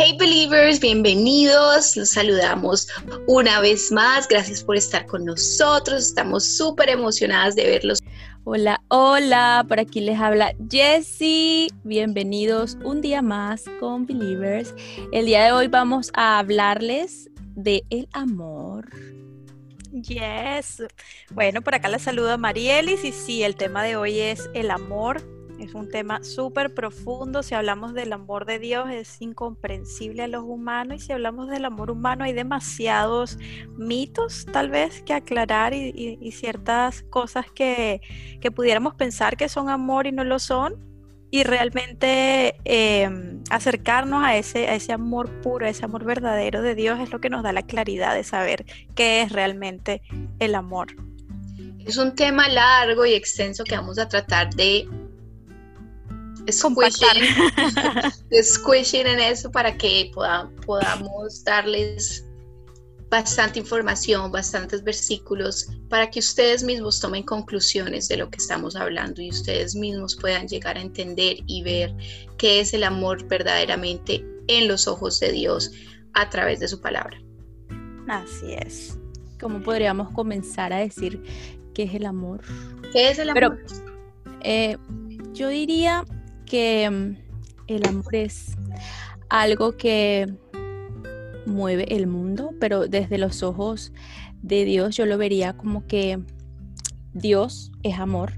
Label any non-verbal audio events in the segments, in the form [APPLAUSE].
Hey believers, bienvenidos. Los saludamos una vez más. Gracias por estar con nosotros. Estamos súper emocionadas de verlos. Hola, hola, por aquí les habla Jessie. Bienvenidos un día más con Believers. El día de hoy vamos a hablarles de el amor. Yes. Bueno, por acá les saluda Marielis y sí, el tema de hoy es el amor es un tema súper profundo. Si hablamos del amor de Dios es incomprensible a los humanos y si hablamos del amor humano hay demasiados mitos tal vez que aclarar y, ciertas cosas que, pudiéramos pensar que son amor y no lo son. Y realmente em, acercarnos a ese, a ese amor puro, a ese amor verdadero de Dios es lo que nos da la claridad de saber qué es realmente el amor. Es un tema largo y extenso que vamos a tratar de squishing, [LAUGHS] en eso para que podamos darles bastante información, bastantes versículos, para que ustedes mismos tomen conclusiones de lo que estamos hablando y ustedes mismos puedan llegar a entender y ver qué es el amor verdaderamente en los ojos de Dios a través de su palabra. Así es. ¿Cómo podríamos comenzar a decir qué es el amor? ¿Qué es el amor? Eh, yo diría que mm, el amor es algo que mueve el mundo, pero desde los ojos de Dios yo lo vería como que Dios es amor,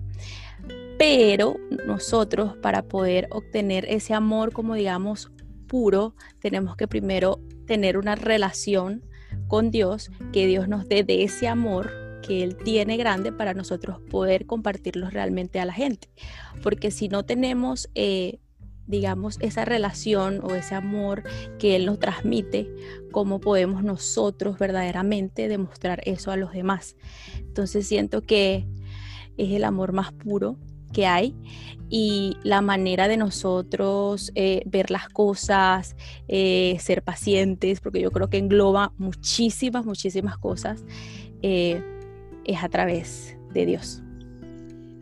pero nosotros para poder obtener ese amor como digamos puro, tenemos que primero tener una relación con Dios, que Dios nos dé de ese amor que Él tiene grande para nosotros poder compartirlos realmente a la gente. Porque si no tenemos, eh, digamos, esa relación o ese amor que Él nos transmite, ¿cómo podemos nosotros verdaderamente demostrar eso a los demás? Entonces siento que es el amor más puro que hay y la manera de nosotros eh, ver las cosas, eh, ser pacientes, porque yo creo que engloba muchísimas, muchísimas cosas es a través de Dios.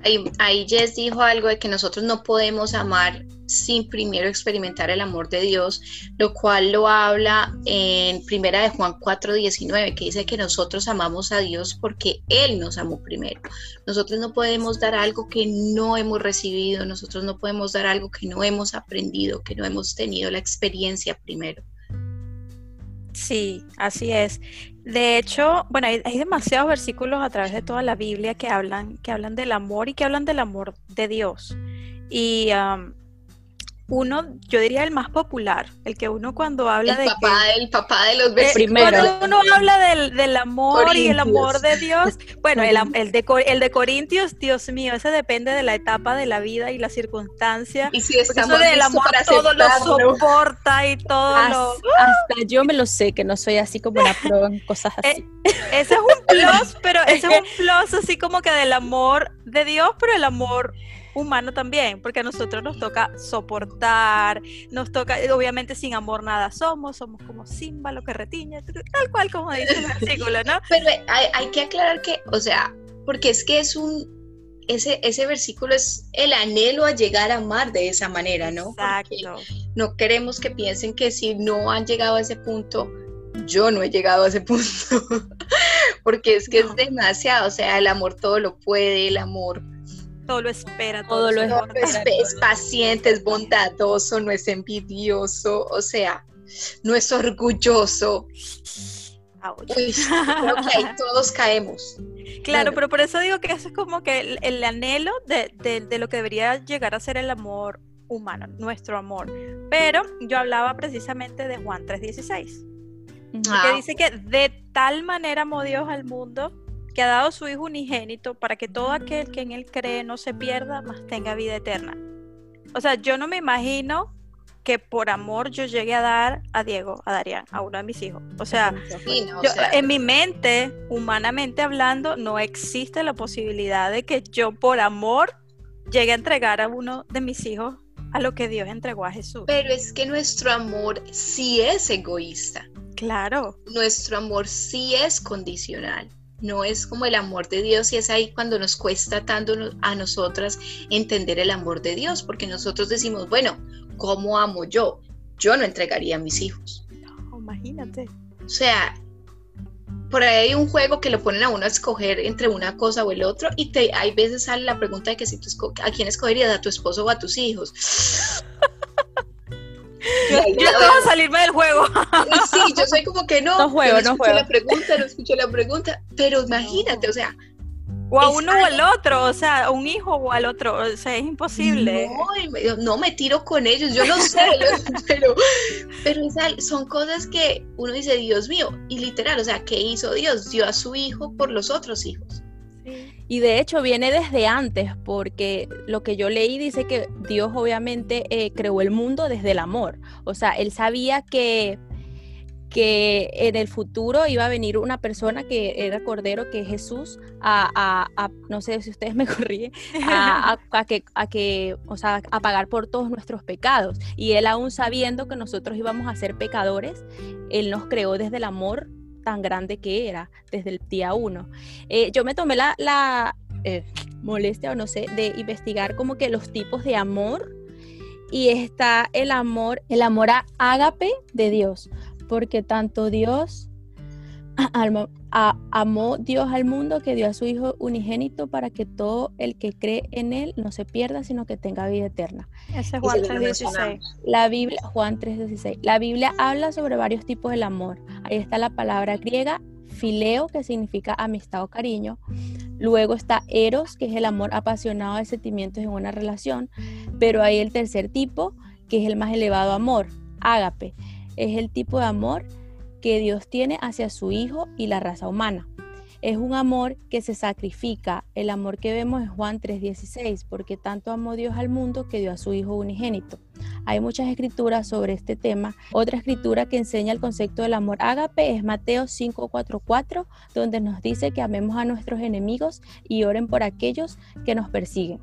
Ahí, ahí Jess dijo algo de que nosotros no podemos amar sin primero experimentar el amor de Dios, lo cual lo habla en Primera de Juan 4:19, que dice que nosotros amamos a Dios porque Él nos amó primero. Nosotros no podemos dar algo que no hemos recibido, nosotros no podemos dar algo que no hemos aprendido, que no hemos tenido la experiencia primero. Sí, así es. De hecho, bueno, hay, demasiados versículos a través de toda la Biblia que hablan, que hablan del amor y que hablan del amor de Dios. Y uno, yo diría el más popular, el que uno cuando habla el de papá, el papá de los. Eh, cuando uno habla del, amor y el amor de Dios, bueno, el, el, de, el de Corintios, Dios mío, ese depende de la etapa de la vida y la circunstancia. Y si estamos eso del amor todo lo soporta y todo lo... Hasta yo me lo sé, que no soy así como una pro en cosas eh, así. ese es un plus, pero ese es [LAUGHS] un plus así como que del amor de Dios, pero el amor humano también, porque a nosotros nos toca soportar, nos toca, obviamente sin amor nada somos, somos como Simba, lo que retiña, tal cual como dice el [LAUGHS] versículo, ¿no? Pero hay, que aclarar que, o sea, porque es que es un, ese, ese versículo es el anhelo a llegar a amar de esa manera, ¿no? Exacto. no queremos que piensen que si no han llegado a ese punto, yo no he llegado a ese punto, [LAUGHS] porque es que es demasiado, o sea, el amor todo lo puede, el amor todo lo espera, todo, lo espera. Es, paciente, es bondadoso, no es envidioso, o sea, no es orgulloso. Uy, creo que ahí [LAUGHS] todos caemos. Claro, pero por eso digo que eso es como que el, anhelo de, lo que debería llegar a ser el amor humano, nuestro amor. Pero yo hablaba precisamente de Juan 3:16, que ah. dice que de tal manera amó Dios al mundo que ha dado su Hijo unigénito para que todo aquel que en Él cree no se pierda, mas tenga vida eterna. O sea, yo no me imagino que por amor yo llegue a dar a Diego, a Darían, a uno de mis hijos. O sea, en mi mente, humanamente hablando, no existe la posibilidad de que yo por amor llegue a entregar a uno de mis hijos a lo que Dios entregó a Jesús. Pero es que nuestro amor sí es egoísta. Claro. Nuestro amor sí es condicional no es como el amor de Dios y es ahí cuando nos cuesta tanto a nosotras entender el amor de Dios, porque nosotros decimos, bueno, ¿cómo amo yo? yo no entregaría a mis hijos. No, imagínate. O sea, por ahí hay un juego que lo ponen a uno a escoger entre una cosa o el otro y te, hay veces sale la pregunta de que si tú a quién escogerías, a tu esposo o a tus hijos. Yo, yo a salirme del juego. Sí, yo soy como que no, no juego, no, escucho la pregunta, no escucho la pregunta, pero imagínate, o sea, o a uno o al otro, o sea, un hijo o al otro, o sea, es imposible. No, no me tiro con ellos, yo no sé, pero, pero son cosas que uno dice, Dios mío, y literal, o sea, ¿qué hizo Dios? Dio a su hijo por los otros hijos. Y de hecho viene desde antes, porque lo que yo leí dice que Dios obviamente eh, creó el mundo desde el amor. O sea, él sabía que que en el futuro iba a venir una persona que era Cordero, que es Jesús, a, no sé si ustedes me [LAUGHS] corrigen, a, que, a que, o sea, a pagar por todos nuestros pecados. Y él aún sabiendo que nosotros íbamos a ser pecadores, él nos creó desde el amor tan grande que era, desde el día uno. Eh, yo me tomé la, la eh, molestia, o no sé, de investigar como que los tipos de amor y está el amor, el amor a ágape de Dios porque tanto Dios amó Dios al mundo que dio a su Hijo unigénito para que todo el que cree en Él no se pierda, sino que tenga vida eterna. Ese es Juan 3.16. La Biblia, Juan 3.16. La Biblia habla sobre varios tipos del amor. Ahí está la palabra griega fileo, que significa amistad o cariño. Luego está eros, que es el amor apasionado de sentimientos en una relación. Pero hay el tercer tipo, que es el más elevado amor, ágape es el tipo de amor que Dios tiene hacia su Hijo y la raza humana. Es un amor que se sacrifica, el amor que vemos en Juan 3:16, porque tanto amó Dios al mundo que dio a su Hijo unigénito. Hay muchas escrituras sobre este tema. Otra escritura que enseña el concepto del amor ágape es Mateo 5:44, donde nos dice que amemos a nuestros enemigos y oren por aquellos que nos persiguen.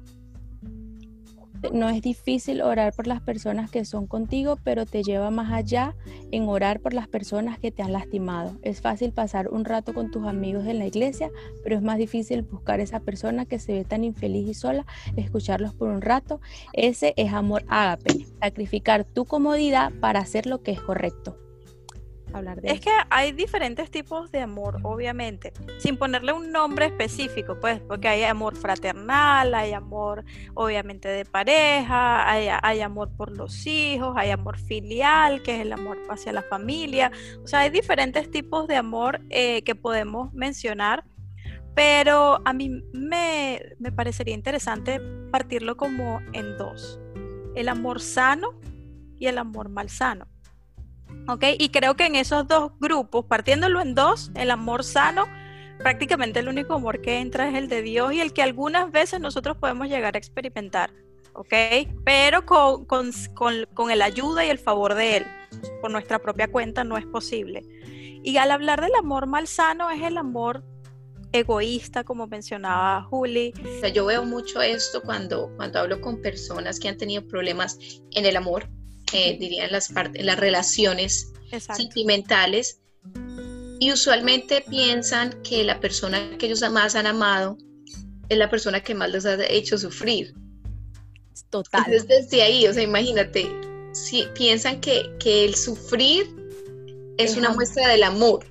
No es difícil orar por las personas que son contigo, pero te lleva más allá en orar por las personas que te han lastimado. Es fácil pasar un rato con tus amigos en la iglesia, pero es más difícil buscar esa persona que se ve tan infeliz y sola, escucharlos por un rato. Ese es amor ágape, sacrificar tu comodidad para hacer lo que es correcto es que hay diferentes tipos de amor, obviamente, sin ponerle un nombre específico, pues, porque hay amor fraternal, hay amor, obviamente, de pareja, hay, amor por los hijos, hay amor filial, que es el amor hacia la familia. O sea, hay diferentes tipos de amor eh, que podemos mencionar, pero a mí me, me parecería interesante partirlo como en dos: el amor sano y el amor malsano. ¿Ok? Y creo que en esos dos grupos, partiéndolo en dos, el amor sano, prácticamente el único amor que entra es el de Dios y el que algunas veces nosotros podemos llegar a experimentar, ¿ok? Pero con, con, con, el ayuda y el favor de Él, por nuestra propia cuenta no es posible. Y al hablar del amor malsano es el amor egoísta, como mencionaba Juli. yo veo mucho esto cuando, cuando hablo con personas que han tenido problemas en el amor, eh, dirían las, las relaciones sentimentales, y usualmente piensan que la persona que ellos más han amado es la persona que más les ha hecho sufrir. Total. Entonces desde ahí, o sea, imagínate, si piensan que, que el sufrir es, una muestra del amor.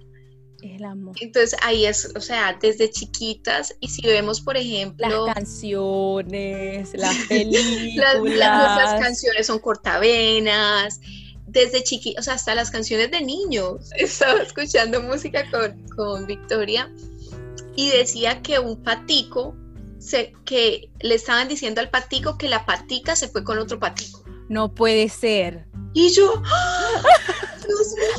El amor. Entonces ahí es, o sea, desde chiquitas, y si vemos, por ejemplo... Las canciones, las [LAUGHS] películas. las, canciones son cortavenas, desde chiquitas, o sea, hasta las canciones de niños. [LAUGHS] Estaba escuchando música con, con Victoria y decía que un patico, se, que le estaban diciendo al patico que la patica se fue con otro patico. No puede ser. Y yo, [LAUGHS] ¡Ah!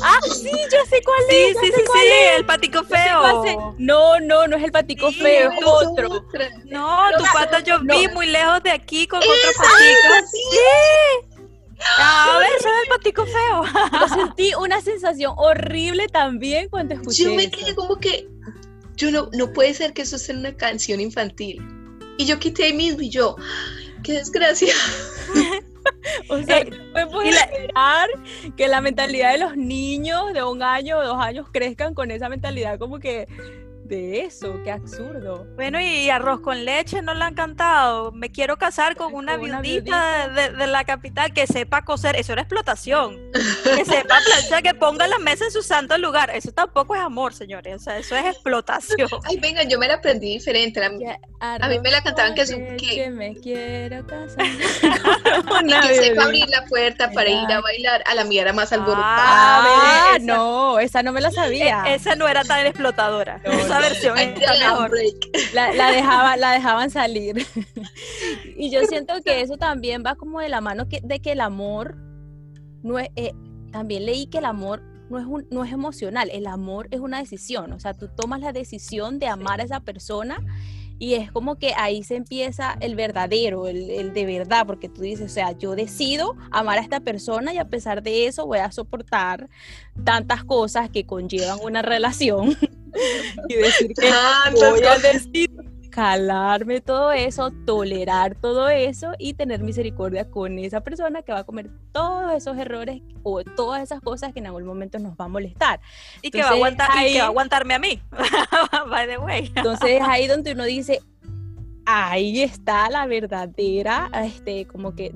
ah, sí, yo sé cuál es. Sí, sí, sí, el patico feo. No, no, no es el patico feo, es otro. No, tu pata yo vi muy lejos de aquí con otro patico. Sí. A ver, es el patico feo. Yo sentí una sensación horrible también cuando escuché. Yo me quedé como que, yo no, no puede ser que eso sea una canción infantil. Y yo quité mismo y yo, qué desgracia. [LAUGHS] [LAUGHS] o sea, eh, no esperar que la mentalidad de los niños de un año o dos años crezcan con esa mentalidad como que de eso, qué absurdo. Bueno, y arroz con leche no le han cantado. Me quiero casar con una, viudita, De, la capital que sepa coser. Eso era explotación. que sepa planchar, que ponga la mesa en su santo lugar. Eso tampoco es amor, señores. O sea, eso es explotación. [LAUGHS] Ay, venga, yo me la aprendí diferente. A mí, me la cantaban que es un que me quiero casar. [LAUGHS] [LAUGHS] y que sepa abrir la puerta para ir a bailar. A la mía era más alborotada. Ah, no, esa no me la sabía. E, esa no era tan explotadora. esa versión está mejor. La, la, la dejaban salir. [LAUGHS] y yo siento que eso también va como de la mano que, de que el amor no es, eh, también leí que el amor no es, un, no es emocional, el amor es una decisión, o sea, tú tomas la decisión de amar a esa persona y es como que ahí se empieza el verdadero, el, el, de verdad, porque tú dices, o sea, yo decido amar a esta persona y a pesar de eso voy a soportar tantas cosas que conllevan una relación [LAUGHS] [LAUGHS] y decir que voy a decir calarme todo eso, tolerar todo eso y tener misericordia con esa persona que va a comer todos esos errores o todas esas cosas que en algún momento nos va a molestar. Y, que, va a aguantar, y que va a aguantarme a mí, [LAUGHS] by the way. entonces [LAUGHS] ahí donde uno dice, ahí está la verdadera, este, como que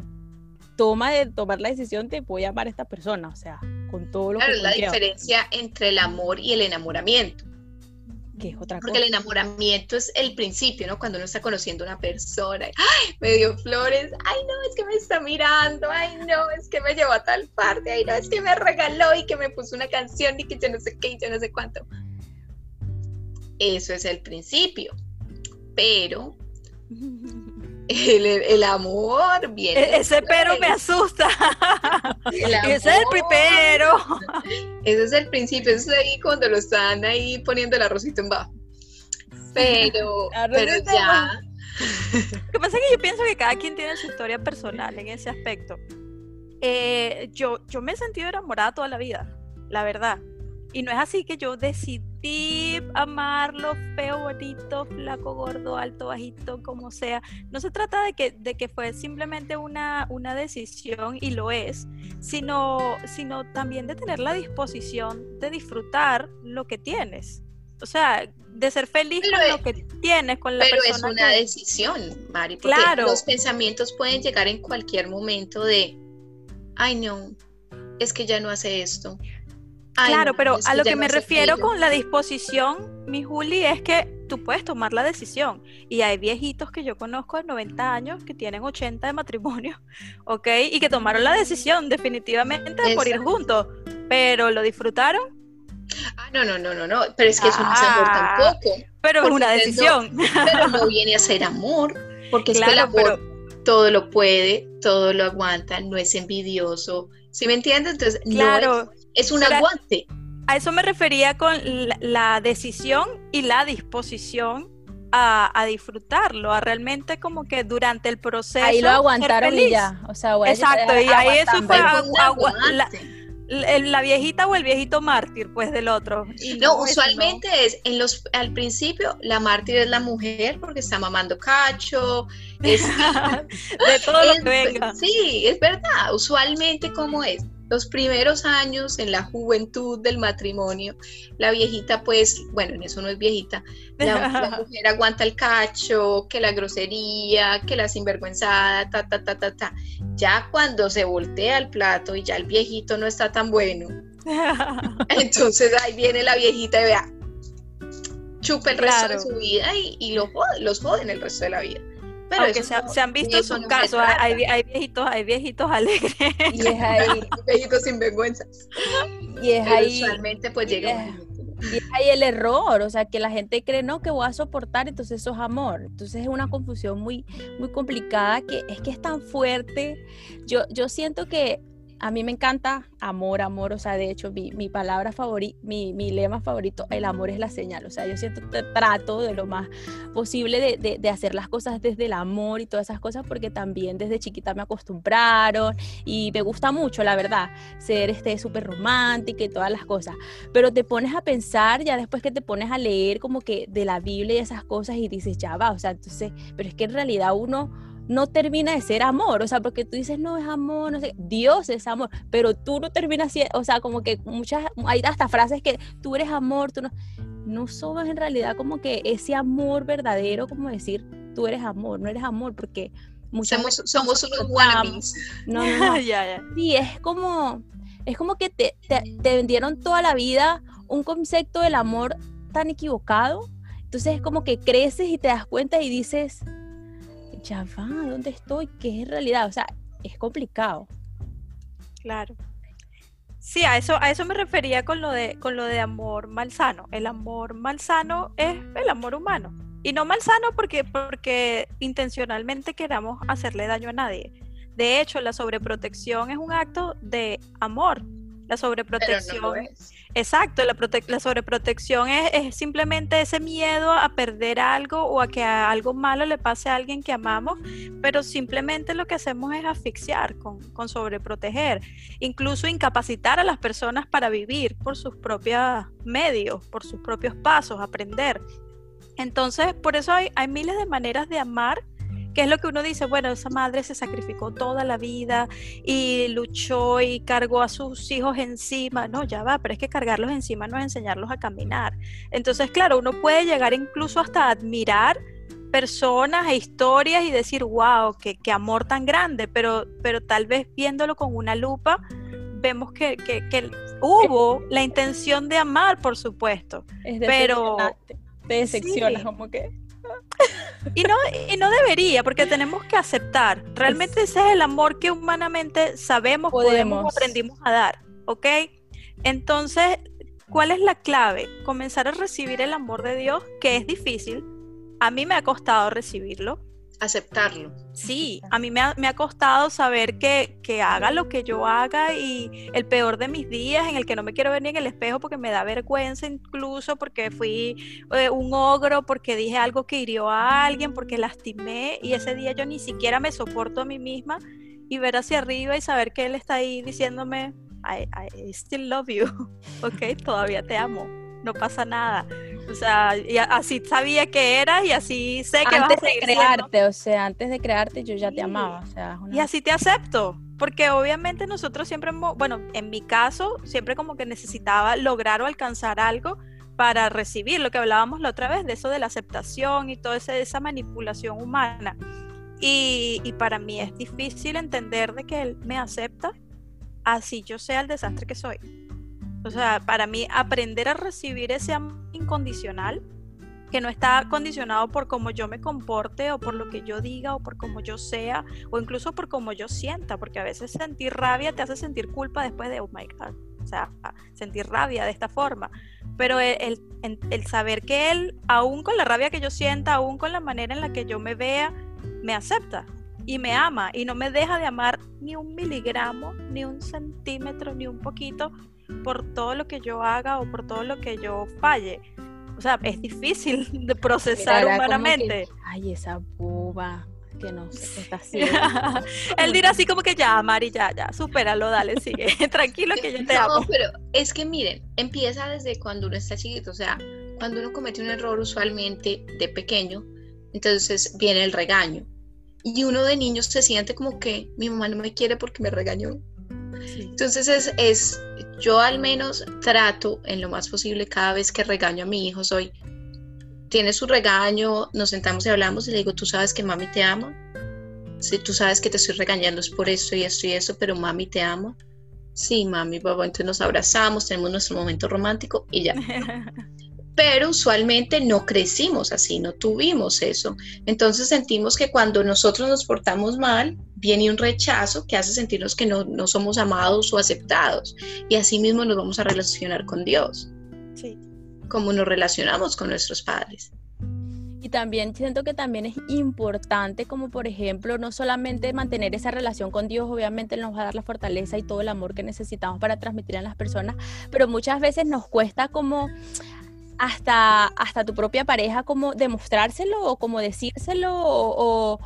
toma de tomar la decisión de voy a amar a esta persona, o sea, con todo lo claro, que la diferencia entre el amor y el enamoramiento porque el enamoramiento es el principio, ¿no? Cuando uno está conociendo a una persona, ¡ay! Me dio flores, ¡ay no! Es que me está mirando, ¡ay no! Es que me llevó a tal parte, ¡ay no! Es que me regaló y que me puso una canción y que yo no sé qué y yo no sé cuánto. Eso es el principio. Pero el, amor viene. E-, ese pero me asusta. [LAUGHS] ese es el primero. Ese es el principio, eso es ahí cuando lo están ahí poniendo el arrocito en bajo. Pero, [LAUGHS] pero ya. Lo que pasa es que yo pienso que cada quien tiene su historia personal en ese aspecto. Eh, yo, yo me he sentido enamorada toda la vida, la verdad. Y no es así que yo decidí amarlo feo, bonito, flaco, gordo, alto, bajito, como sea. No se trata de que, de que fue simplemente una, una decisión, y lo es, sino, sino también de tener la disposición de disfrutar lo que tienes. O sea, de ser feliz con lo que tienes, con la pero persona. Pero es una decisión, Mari, porque claro. los pensamientos pueden llegar en cualquier momento de, ay no, es que ya no hace esto, claro, pero a lo que me refiero con la disposición, mi Juli, es que tú puedes tomar la decisión. Y hay viejitos que yo conozco de 90 años que tienen 80 de matrimonio, [LAUGHS] ¿ok? Y que tomaron la decisión definitivamente de morir juntos, pero lo disfrutaron. Ah, no, no, no, no, no, pero es que eso no es amor ah, tampoco. Pero es una decisión. pero no [LAUGHS] viene a ser amor, porque es que el amor todo lo puede, todo lo aguanta, no es envidioso. ¿Sí me entiendes? Entonces, claro. no es un aguante. A eso me refería con la, decisión y la disposición a, disfrutarlo, a realmente como que durante el proceso. Ahí lo aguantaron y ya. O sea, Exacto, y ahí eso fue la, viejita o el viejito mártir, pues del otro. no, usualmente es en los al principio la mártir es la mujer porque está mamando cacho, es, [LAUGHS] de todo lo que [LAUGHS] venga. Sí, es verdad. Usualmente como es los primeros años en la juventud del matrimonio, la viejita pues, bueno, en eso no es viejita, la, [LAUGHS] mujer aguanta el cacho, que la grosería, que la sinvergüenzada, ta, ta, ta, ta, ta. Ya cuando se voltea el plato y ya el viejito no está tan bueno, [LAUGHS] entonces ahí viene la viejita y vea, chupa el resto de su vida y, y los, los joden el resto de la vida. Pero Aunque se, han visto sus casos, hay, viejitos, hay viejitos [LAUGHS] alegres. Y es ahí, [LAUGHS] viejitos sin vergüenza. Y es ahí. Usualmente pues llega y es ahí el error, o sea, que la gente cree, no, que voy a soportar, entonces eso es amor. Entonces es una confusión muy, muy complicada que es que es tan fuerte. Yo, yo siento que a mí me encanta amor, amor, o sea, de hecho mi, mi palabra favorita, mi, mi, lema favorito, el amor es la señal, o sea, yo siento trato de lo más posible de, de, de, hacer las cosas desde el amor y todas esas cosas porque también desde chiquita me acostumbraron y me gusta mucho, la verdad, ser este súper romántica y todas las cosas, pero te pones a pensar ya después que te pones a leer como que de la Biblia y esas cosas y dices, ya va, o sea, entonces, pero es que en realidad uno no termina de ser amor, o sea, porque tú dices, no es amor, no sé, Dios es amor, pero tú no terminas siendo, o sea, como que muchas, hay hasta frases que tú eres amor, tú no, no somos en realidad como que ese amor verdadero, como decir, tú eres amor, no eres amor, porque muchas somos, somos unos wannabes. No, no, [LAUGHS] no. ya, Sí, es como, es como que te, te, te vendieron toda la vida un concepto del amor tan equivocado, entonces es como que creces y te das cuenta y dices, ya va, ¿dónde estoy? ¿Qué es realidad? O sea, es complicado. Claro. Sí, a eso, a eso me refería con lo, de, con lo de amor malsano. El amor malsano es el amor humano. Y no malsano porque, porque intencionalmente queramos hacerle daño a nadie. De hecho, la sobreprotección es un acto de amor. La sobreprotección. Exacto, la, la sobreprotección es, simplemente ese miedo a perder algo o a que algo malo le pase a alguien que amamos, pero simplemente lo que hacemos es asfixiar con, con sobreproteger, incluso incapacitar a las personas para vivir por sus propios medios, por sus propios pasos, aprender. Entonces, por eso hay, hay miles de maneras de amar que es lo que uno dice, bueno, esa madre se sacrificó toda la vida y luchó y cargó a sus hijos encima. No, ya va, pero es que cargarlos encima no es enseñarlos a caminar. Entonces, claro, uno puede llegar incluso hasta admirar personas e historias y decir, wow, qué, qué amor tan grande, pero, pero tal vez viéndolo con una lupa, vemos que, que, que hubo la intención de amar, por supuesto. pero te decepciona como que y no, y no debería, porque tenemos que aceptar. Realmente ese es el amor que humanamente sabemos, podemos, aprendimos a dar, ¿ok? Entonces, ¿cuál es la clave? Comenzar a recibir el amor de Dios, que es difícil. A mí me ha costado recibirlo, aceptarlo. Sí, a mí me ha, costado saber que, que, haga lo que yo haga y el peor de mis días en el que no me quiero ver ni en el espejo porque me da vergüenza incluso porque fui eh, un ogro, porque dije algo que hirió a alguien, porque lastimé y ese día yo ni siquiera me soporto a mí misma y ver hacia arriba y saber que él está ahí diciéndome, I, I still love you, [LAUGHS] ok, todavía te amo, no pasa nada. O sea, y así sabía que eras y así sé que antes de crearte, o sea, antes de crearte yo ya te amaba, Y así te acepto, porque obviamente nosotros siempre, bueno, en mi caso, siempre como que necesitaba lograr o alcanzar algo para recibir lo que hablábamos la otra vez, de eso de la aceptación y toda esa manipulación humana. Y, y para mí es difícil entender de que él me acepta así yo sea el desastre que soy. O sea, para mí aprender a recibir ese amor incondicional, que no está condicionado por cómo yo me comporte o por lo que yo diga o por cómo yo sea o incluso por cómo yo sienta, porque a veces sentir rabia te hace sentir culpa después de, oh my God, o sea, sentir rabia de esta forma. Pero el, el saber que él, aún con la rabia que yo sienta, aún con la manera en la que yo me vea, me acepta y me ama y no me deja de amar ni un miligramo, ni un centímetro, ni un poquito por todo lo que yo haga o por todo lo que yo falle. O sea, es difícil [LAUGHS] de procesar humanamente. Ay, esa boba que no sé qué está [LAUGHS] haciendo. Él dirá así como que ya, Mari, ya, ya, supéralo, dale, sigue, [LAUGHS] tranquilo que yo te amo. No, pero es que miren, empieza desde cuando uno está chiquito, o sea, cuando uno comete un error usualmente de pequeño, entonces viene el regaño. Y uno de niños se siente como que mi mamá no me quiere porque me regañó. Entonces es, es, yo al menos trato en lo más posible cada vez que regaño a mi hijo, soy, tiene su regaño, nos sentamos y hablamos y le digo, tú sabes que mami te ama, si tú sabes que te estoy regañando es por esto y esto y eso, pero mami te ama. Sí, mami, papá, entonces nos abrazamos, tenemos nuestro momento romántico y ya. [LAUGHS] pero usualmente no crecimos así, no tuvimos eso. Entonces sentimos que cuando nosotros nos portamos mal, viene un rechazo que hace sentirnos que no, no somos amados o aceptados. Y así mismo nos vamos a relacionar con Dios. Sí. Como nos relacionamos con nuestros padres. Y también siento que también es importante, como por ejemplo, no solamente mantener esa relación con Dios, obviamente nos va a dar la fortaleza y todo el amor que necesitamos para transmitir a las personas, pero muchas veces nos cuesta como hasta, hasta tu propia pareja como demostrárselo o como decírselo o,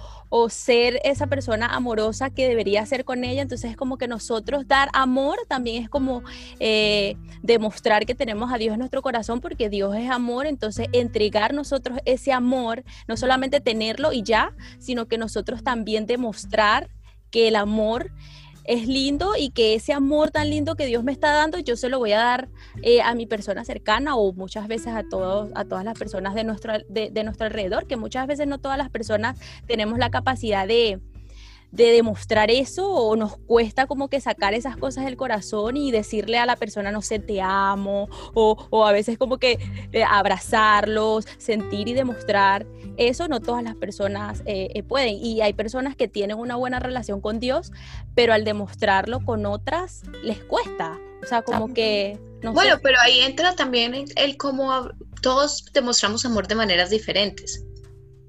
ser esa persona amorosa que debería ser con ella. Entonces es como que nosotros dar amor también es como eh, demostrar que tenemos a Dios en nuestro corazón porque Dios es amor. Entonces entregar nosotros ese amor, no solamente tenerlo y ya, sino que nosotros también demostrar que el amor es lindo y que ese amor tan lindo que Dios me está dando, yo se lo voy a dar eh, a mi persona cercana o muchas veces a, todos, a todas las personas de nuestro, de nuestro alrededor, que muchas veces no todas las personas tenemos la capacidad de, de demostrar eso o nos cuesta como que sacar esas cosas del corazón y decirle a la persona, no sé, te amo, o, a veces como que eh, abrazarlos, sentir y demostrar. Eso no todas las personas eh, eh, pueden. Y hay personas que tienen una buena relación con Dios, pero al demostrarlo con otras les cuesta. O sea, como que... bueno, pero ahí entra también el, el cómo todos demostramos amor de maneras diferentes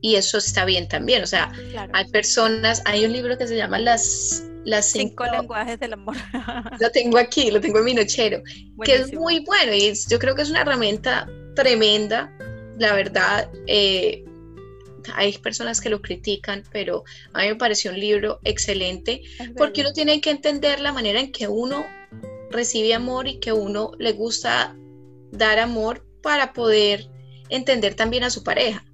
y eso está bien también. O sea, hay personas, hay un libro que se llama Las, las cinco, lenguajes del amor. [LAUGHS] lo tengo aquí, lo tengo en mi nochero, que es muy bueno y yo creo que es una herramienta tremenda, la verdad. Eh, hay personas que lo critican, pero a mí me pareció un libro excelente porque uno tiene que entender la manera en que uno recibe amor y que uno le gusta dar amor para poder entender también a su pareja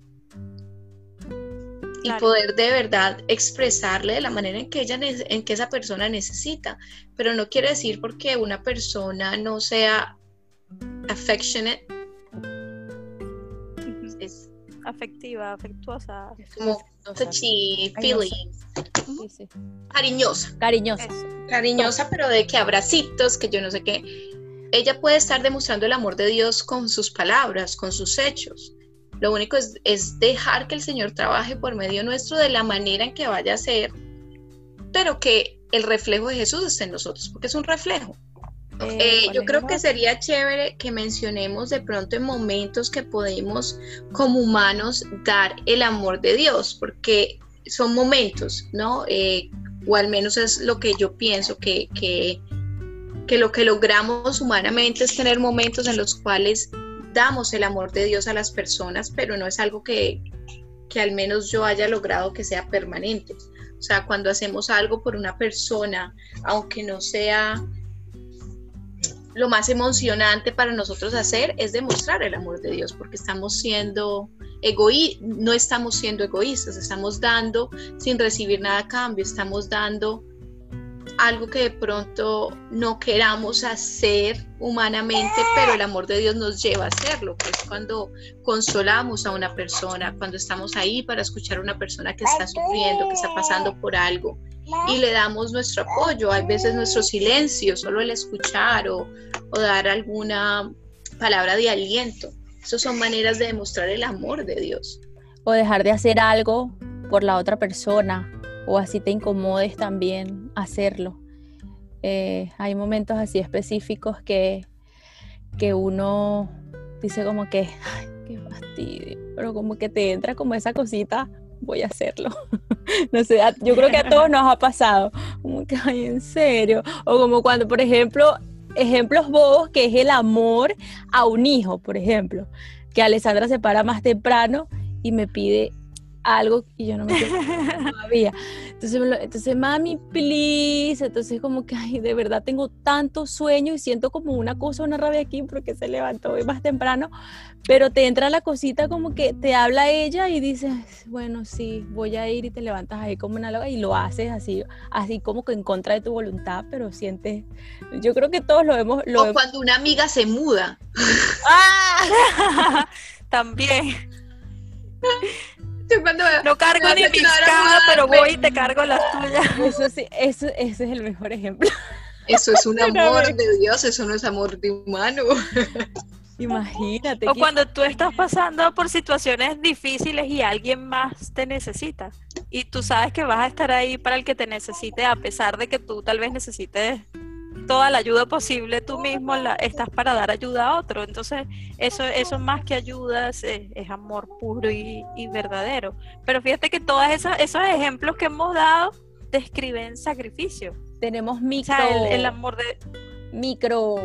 y poder de verdad expresarle de la manera en que ella en que esa persona necesita. Pero no quiere decir porque una persona no sea affectionate. Es afectiva afectuosa. Como touchy feeling. Cariñosa. Cariñosa. Cariñosa pero de que abracitos que yo no sé qué. Ella puede estar demostrando el amor de Dios con sus palabras con sus hechos lo único es, dejar que el Señor trabaje por medio nuestro de la manera en que vaya a ser, pero que el reflejo de Jesús esté en nosotros, porque es un reflejo. Eh, eh, yo creo que sería chévere que mencionemos de pronto en momentos que podemos como humanos dar el amor de Dios, porque son momentos, ¿no? Eh, o al menos es lo que yo pienso que, que, que lo que logramos humanamente es tener momentos en los cuales damos el amor de Dios a las personas, pero no es algo que, al menos yo haya logrado que sea permanente. O sea, cuando hacemos algo por una persona, aunque no sea lo más emocionante para nosotros hacer, es demostrar el amor de Dios, porque estamos siendo egoístas, no estamos siendo egoístas, estamos dando sin recibir nada a cambio, estamos dando algo que de pronto no queramos hacer humanamente, pero el amor de Dios nos lleva a hacerlo, que es cuando consolamos a una persona, cuando estamos ahí para escuchar a una persona que está sufriendo, que está pasando por algo y le damos nuestro apoyo, hay veces nuestro silencio, solo el escuchar o, o dar alguna palabra de aliento. Esas son maneras de demostrar el amor de Dios. O dejar de hacer algo por la otra persona o así te incomodes también hacerlo. Eh, hay momentos así específicos que, que uno dice como que, ay, qué fastidio, pero como que te entra como esa cosita, voy a hacerlo. [LAUGHS] no sé, yo creo que a todos nos ha pasado, como que, ay, en serio, o como cuando, por ejemplo, ejemplos bobos que es el amor a un hijo, por ejemplo, que Alessandra se para más temprano y me pide algo y yo no me quiero [LAUGHS] todavía. Entonces, entonces, mami, please. Entonces, como que, ay, de verdad tengo tanto sueño y siento como una cosa, una rabia aquí porque se levantó hoy más temprano. Pero te entra la cosita como que te habla ella y dices, bueno, sí, voy a ir y te levantas ahí como una loca y lo haces así, así como que en contra de tu voluntad, pero sientes. Yo creo que todos lo vemos. Lo o cuando una amiga se muda. [LAUGHS] ¡Ah! [LAUGHS] También no cargo ni mis pero voy y te cargo las tuyas. [LAUGHS] Eso sí, eso, ese es el mejor ejemplo. Eso es un [LAUGHS] amor de Dios, eso no es amor de humano. [LAUGHS] Imagínate. O cuando tú estás pasando por situaciones difíciles y alguien más te necesita. Y tú sabes que vas a estar ahí para el que te necesite, a pesar de que tú tal vez necesites toda la ayuda posible tú mismo la, estás para dar ayuda a otro. Entonces, eso, eso más que ayuda es, amor puro y, verdadero. Pero fíjate que todos esos, esos ejemplos que hemos dado describen sacrificio. Tenemos micro... el, amor de... Micro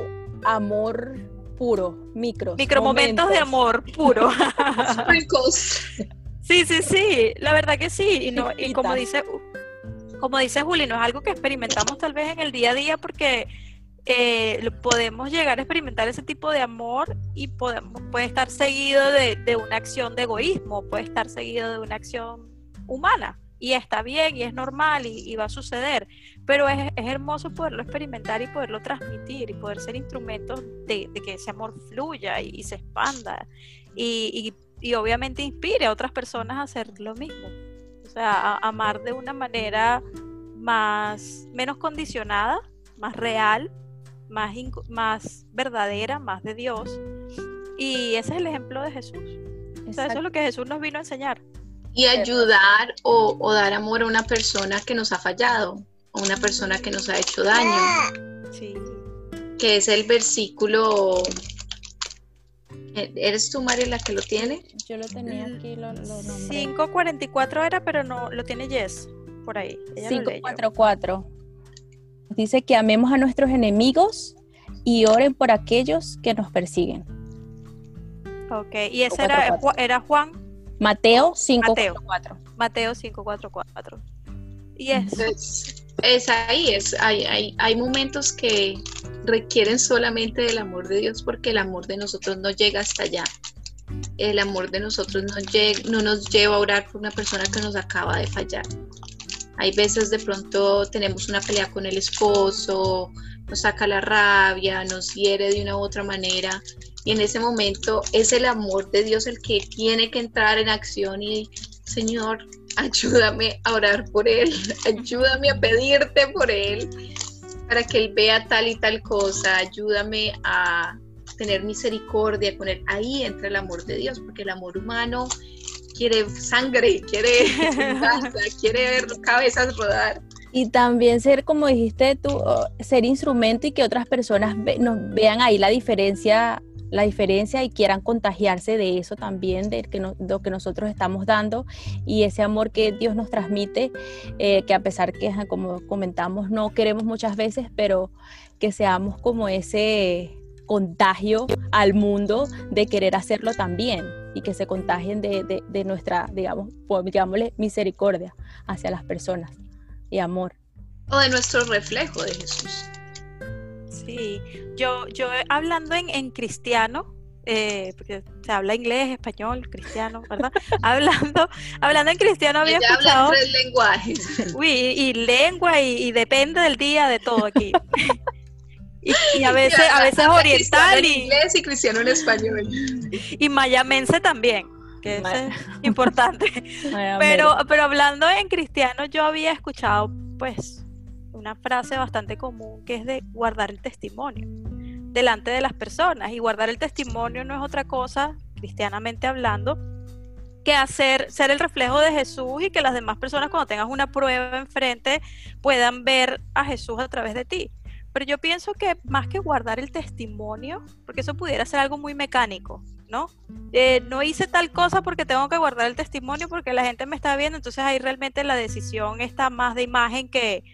amor puros, micros. Micromomentos de amor puro. [LAUGHS] Sprinkles. Sí, sí, sí, la verdad que sí. Y, no, y como dice, como dice Juli, no es algo que experimentamos tal vez en el día a día porque eh, podemos llegar a experimentar ese tipo de amor y podemos, puede estar seguido de, una acción de egoísmo, puede estar seguido de una acción humana. Y está bien y es normal y, va a suceder, pero es, hermoso poderlo experimentar y poderlo transmitir y poder ser instrumentos de, que ese amor fluya y, se expanda y, obviamente inspire a otras personas a hacer lo mismo, o sea, a, amar de una manera más, menos condicionada, más real, más, más verdadera, más de Dios. Y ese es el ejemplo de Jesús. O sea, eso es lo que Jesús nos vino a enseñar y ayudar o, dar amor a una persona que nos ha fallado, o una persona que nos ha hecho daño. Sí. Que es el versículo. ¿Eres tú, María, la que lo tiene? Yo lo tenía aquí, lo, lo 544 era, pero no lo tiene Jess por ahí. 544. Dice que amemos a nuestros enemigos y oren por aquellos que nos persiguen. Ok, y ese era, era Juan Mateo 544. Mateo 544. Y es. Es, ahí, es, hay, hay, hay momentos que requieren solamente del amor de Dios porque el amor de nosotros no llega hasta allá. El amor de nosotros no, llega, no nos lleva a orar por una persona que nos acaba de fallar. Hay veces de pronto tenemos una pelea con el esposo, nos saca la rabia, nos hiere de una u otra manera y en ese momento es el amor de Dios el que tiene que entrar en acción y Señor, ayúdame a orar por él, ayúdame a pedirte por él para que él vea tal y tal cosa, ayúdame a tener misericordia con él. Ahí entra el amor de Dios, porque el amor humano quiere sangre, quiere [LAUGHS] quiere ver cabezas rodar. Y también ser, como dijiste tú, ser instrumento y que otras personas nos vean ahí la diferencia la diferencia y quieran contagiarse de eso también, de que lo que nosotros estamos dando y ese amor que Dios nos transmite, eh, que a pesar que, como comentamos, no queremos muchas veces, pero que seamos como ese contagio al mundo de querer hacerlo también y que se contagien de, de, nuestra, digamos, digámosle, misericordia hacia las personas y amor. O de nuestro reflejo de Jesús. Sí, yo, yo hablando en, cristiano, eh, porque se habla inglés, español, cristiano, ¿verdad? [LAUGHS] hablando, hablando en cristiano había Ella escuchado. Habla tres lenguajes. [LAUGHS] Uy, y, lengua y, depende del día de todo aquí. y, a [LAUGHS] veces, a veces oriental y inglés y cristiano en español. Y mayamense también, que es importante. pero, pero hablando en cristiano, yo había escuchado, pues, una frase bastante común que es de guardar el testimonio delante de las personas. Y guardar el testimonio no es otra cosa, cristianamente hablando, que hacer, ser el reflejo de Jesús y que las demás personas cuando tengas una prueba enfrente puedan ver a Jesús a través de ti. Pero yo pienso que más que guardar el testimonio, porque eso pudiera ser algo muy mecánico, ¿no? Eh, no hice tal cosa porque tengo que guardar el testimonio porque la gente me está viendo, entonces ahí realmente la decisión está más de imagen que,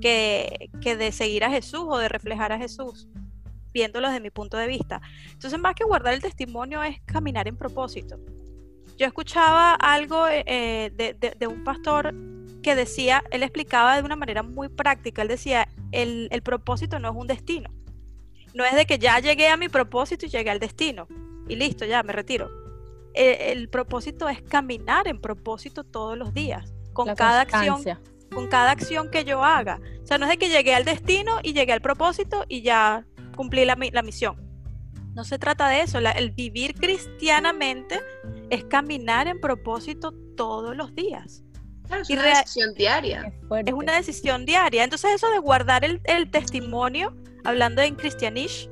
que, de seguir a Jesús o de reflejar a Jesús, viéndolo desde mi punto de vista. Entonces, más que guardar el testimonio es caminar en propósito. Yo escuchaba algo eh, de, un pastor que decía, él explicaba de una manera muy práctica, él decía, el, propósito no es un destino. No es de que ya llegué a mi propósito y llegué al destino y listo, ya me retiro. El, propósito es caminar en propósito todos los días, con cada acción con cada acción que yo haga. O sea, no es de que llegué al destino y llegué al propósito y ya cumplí la, misión. No se trata de eso. el vivir cristianamente es caminar en propósito todos los días. es una decisión diaria. Es, una decisión diaria. Entonces eso de guardar el, testimonio, hablando en cristianish,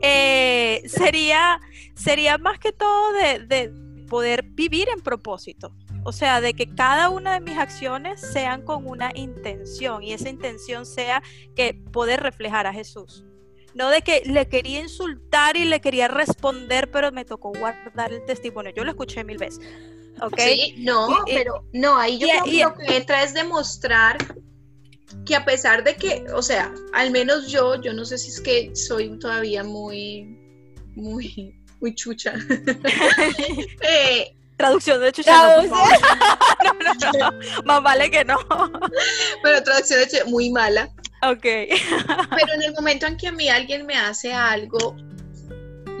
eh, sería, sería más que todo de, de poder vivir en propósito. O sea, de que cada una de mis acciones sean con una intención y esa intención sea que poder reflejar a Jesús. No de que le quería insultar y le quería responder, pero me tocó guardar el testimonio. Yo lo escuché mil veces. Sí, no, pero no, ahí yo creo que lo que entra es demostrar que a pesar de que, o sea, al menos yo, yo no sé si es que soy todavía muy muy, muy chucha. [LAUGHS] [LAUGHS] Eh, Traducción de chucha. No, por favor. [LAUGHS] no, no, no. Más vale que no. pero traducción de chucha, muy mala. Ok. Pero en el momento en que a mí alguien me hace algo,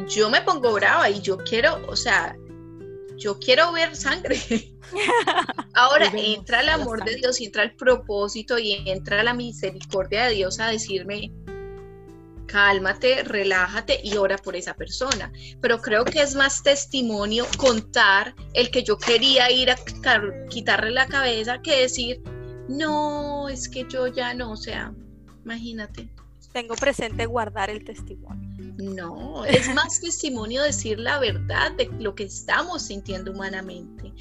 yo me pongo brava y yo quiero, o sea, yo quiero ver sangre. [LAUGHS] Ahora entra el amor de. Dios y entra el propósito y entra la misericordia de Dios a decirme, cálmate, relájate y ora por esa persona. Pero creo que es más testimonio contar el que yo quería ir a quitar- quitarle la cabeza que decir, no, es que yo ya no, o sea, imagínate. Tengo presente guardar el testimonio. No, es más [LAUGHS] testimonio decir la verdad de lo que estamos sintiendo humanamente.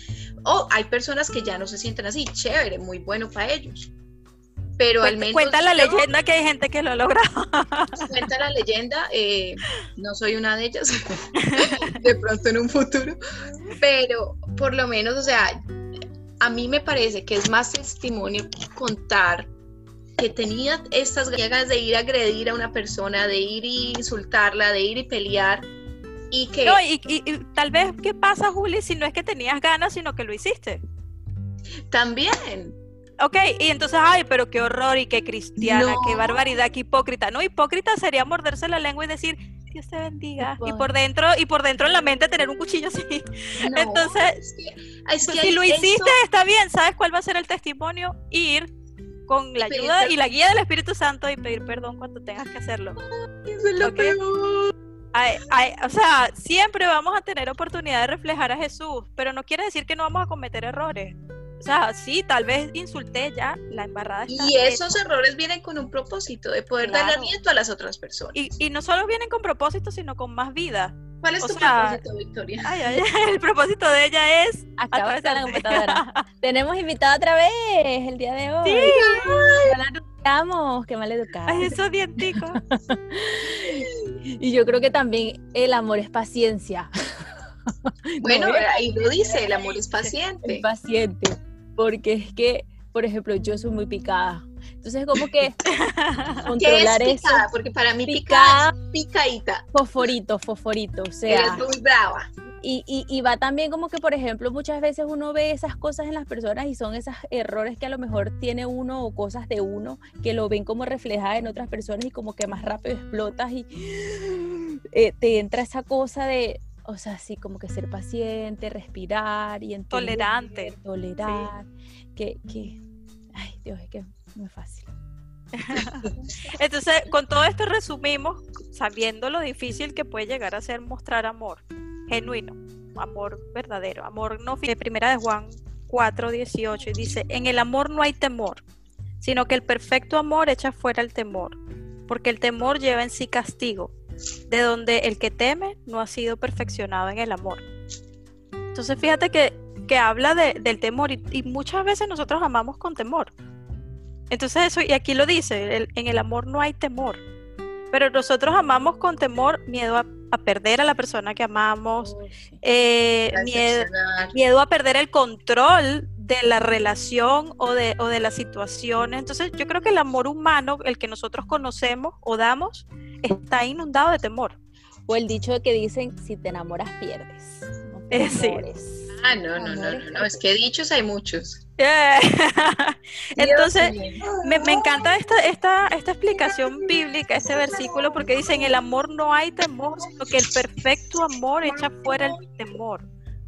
O hay personas que ya no se sienten así, chévere, muy bueno para ellos. Pero al Cuenta, menos cuenta la yo- leyenda que hay gente que lo logra. [LAUGHS] cuenta la leyenda, eh, no soy una de ellas, [LAUGHS] de pronto en un futuro, pero por lo menos, o sea, a mí me parece que es más testimonio contar que tenía estas ganas de ir a agredir a una persona, de ir y insultarla, de ir y pelear, y que No, y, y- y tal vez, ¿qué pasa, Juli, si no es que tenías ganas, sino que lo hiciste? también Ok, y entonces, ay, pero qué horror y qué cristiana, qué barbaridad, qué hipócrita. No, hipócrita sería morderse la lengua y decir, Dios te bendiga. Y por dentro, y por dentro en la mente tener un cuchillo así. No, Entonces, es que, es Pues que si lo eso- hiciste, está bien. ¿Sabes cuál va a ser el testimonio? Ir con la pedir ayuda y la guía del Espíritu Santo y pedir perdón cuando tengas que hacerlo. eso es lo peor. Ay, ay, o sea, siempre vamos a tener oportunidad de reflejar a Jesús, pero no quiere decir que no vamos a cometer errores. O sea, sí, tal vez insulté ya, la embarrada está Y hecha. esos errores vienen con un propósito de poder dar Claro. aliento a las otras personas. Y, y no solo vienen con propósito, sino con más vida. ¿Cuál es o tu sea, propósito, Victoria? Ay, ay, ay, el propósito de ella es Acaba de estar la computadora. [LAUGHS] Tenemos invitada otra vez el día de hoy. Sí. La educamos, qué mal educada. Ay, esos dienticos. [LAUGHS] Y yo creo que también el amor es paciencia. Bueno, [LAUGHS] No, ¿eh? ahí lo dice, el amor es Es paciente. Porque es que, por ejemplo, yo soy muy picada. Entonces, como que [LAUGHS] ¿Qué es controlar eso. picada? Porque para mí Picada. picada picadita. Fosforito, fosforito. O Eres sea, muy brava. y, y, y va también como que, por ejemplo, muchas veces uno ve esas cosas en las personas y son esos errores que a lo mejor tiene uno o cosas de uno que lo ven como reflejadas en otras personas y como que más rápido explotas y eh, te entra esa cosa de, o sea, sí, como que ser paciente, respirar y entender, Tolerante. Tolerar, que, que, ay Dios, es que no es fácil. [LAUGHS] Entonces, con todo esto resumimos, sabiendo lo difícil que puede llegar a ser mostrar amor genuino, amor verdadero, amor no de primera de Juan 4, 18, y dice, en el amor no hay temor, sino que el perfecto amor echa fuera el temor, porque el temor lleva en sí castigo, de donde el que teme no ha sido perfeccionado en el amor. Entonces, fíjate que, que habla de- del temor y, y muchas veces nosotros amamos con temor. Entonces eso, y aquí lo dice, el- en el amor no hay temor. Pero nosotros amamos con temor, miedo a, a perder a la persona que amamos, eh, a miedo, miedo a perder el control de la relación o de, o de las situaciones. Entonces yo creo que el amor humano, el que nosotros conocemos o damos, está inundado de temor. O el dicho que dicen, si te enamoras, pierdes. No te Eh, [LAUGHS] sí. Ah, no, no, no, no, no, es que dichos hay muchos. [LAUGHS] Entonces, Dios mío. Me, me encanta esta, esta, esta explicación bíblica, este versículo, porque dice, en el amor no hay temor, sino que el perfecto amor echa fuera el temor.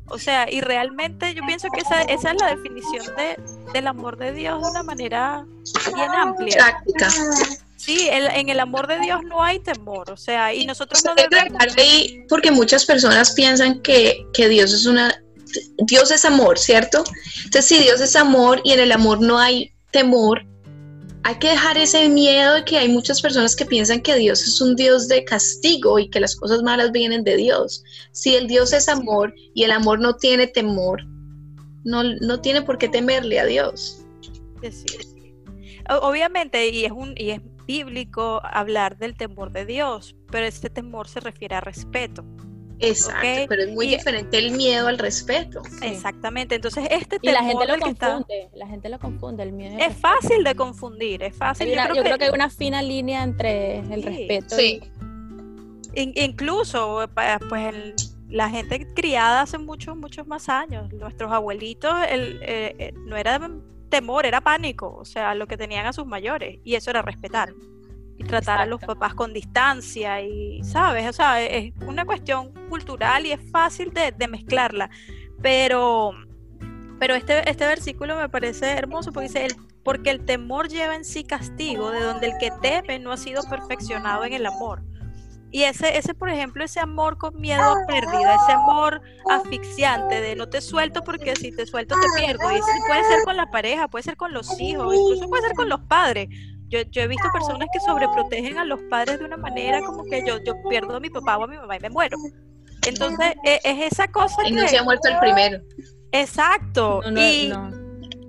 O sea, y realmente yo pienso que esa, esa es la definición de, del amor de Dios de una manera bien amplia. práctica. Sí, el- en el amor de Dios no hay temor, o sea, y nosotros no debemos... ahí, porque muchas personas piensan que, que Dios es una Dios es amor, ¿cierto? Entonces, si Dios es amor y en el amor no hay temor, hay que dejar ese miedo de que hay muchas personas que piensan que Dios es un Dios de castigo y que las cosas malas vienen de Dios. Si el Dios es amor y el amor no tiene temor, no, no tiene por qué temerle a Dios. decir. O- Obviamente, y es un y es bíblico hablar del temor de Dios, pero este temor se refiere a respeto. Exacto, pero es muy y- diferente el miedo al respeto. Sí. Exactamente. Entonces, este Y la temor gente lo está- confunde, la gente lo confunde, el miedo el es fácil de confundir, es fácil. Una- yo creo, yo que, creo que hay una fina línea entre el Sí, respeto Sí. incluso, pues la gente criada hace muchos, muchos más años, nuestros abuelitos, el, eh, eh, no era temor, era pánico, o sea, lo que tenían a sus mayores, y eso era respetar y tratar a los papás con distancia y, ¿sabes? O sea, es una cuestión cultural y es fácil de, de mezclarla, pero, pero este, este versículo me parece hermoso porque dice, el, porque el temor lleva en sí castigo, de donde el que teme no ha sido perfeccionado en el amor. Y ese, ese, por ejemplo, ese amor con miedo a pérdida, ese amor asfixiante de no te suelto porque si te suelto te pierdo. Y puede ser con la pareja, puede ser con los hijos, incluso puede ser con los padres. Yo, yo he visto personas que sobreprotegen a los padres de una manera como que yo, yo pierdo a mi papá o a mi mamá y me muero. Entonces, e, es, esa cosa y no se ha muerto el primero. Exacto. y,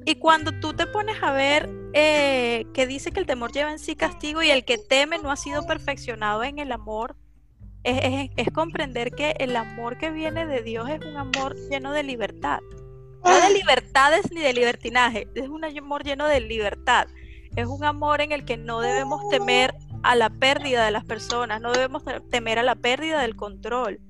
y cuando tú te pones a ver eh, que dice que el temor lleva en sí castigo y el que teme no ha sido perfeccionado en el amor, es, es, comprender que el amor que viene de Dios es un amor lleno de libertad. No de libertades ni de libertinaje, es un amor lleno de libertad. Es un amor en el que no debemos temer a la pérdida de las personas, no debemos temer a la pérdida del control,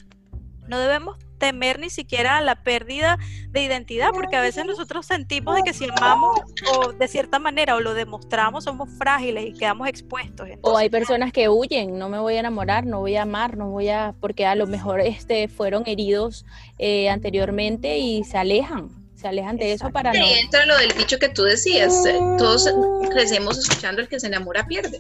no debemos temer ni siquiera la pérdida de identidad, porque a veces nosotros sentimos de que si amamos o de cierta manera o lo demostramos, somos frágiles y quedamos expuestos. o hay personas que huyen, no me voy a enamorar, no voy a amar, no voy a, porque a lo mejor este, fueron heridos eh, anteriormente y se alejan se alejan de eso para no. entra lo del dicho que tú decías, eh, todos crecemos escuchando el que se enamora pierde.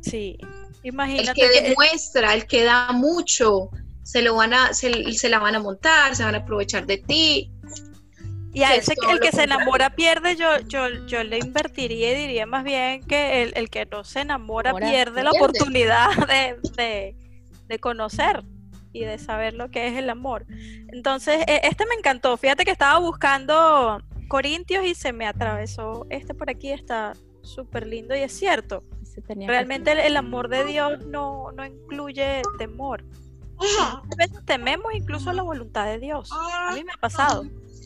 Sí, imagínate. El que demuestra, el que da mucho, se lo van a, se, se la van a montar, se van a aprovechar de ti. Y a ese el que se enamora pierde, yo, yo, yo le invertiría y diría más bien que el, que no se enamora pierde, la oportunidad [LAUGHS] de, de, conocer y de saber lo que es el amor. Entonces, e, este me encantó. Fíjate que estaba buscando Corintios y se me atravesó este por aquí, está súper lindo y es cierto. Realmente el, amor de Dios no, no incluye temor. A veces tememos incluso la voluntad de Dios. A mí me ha pasado.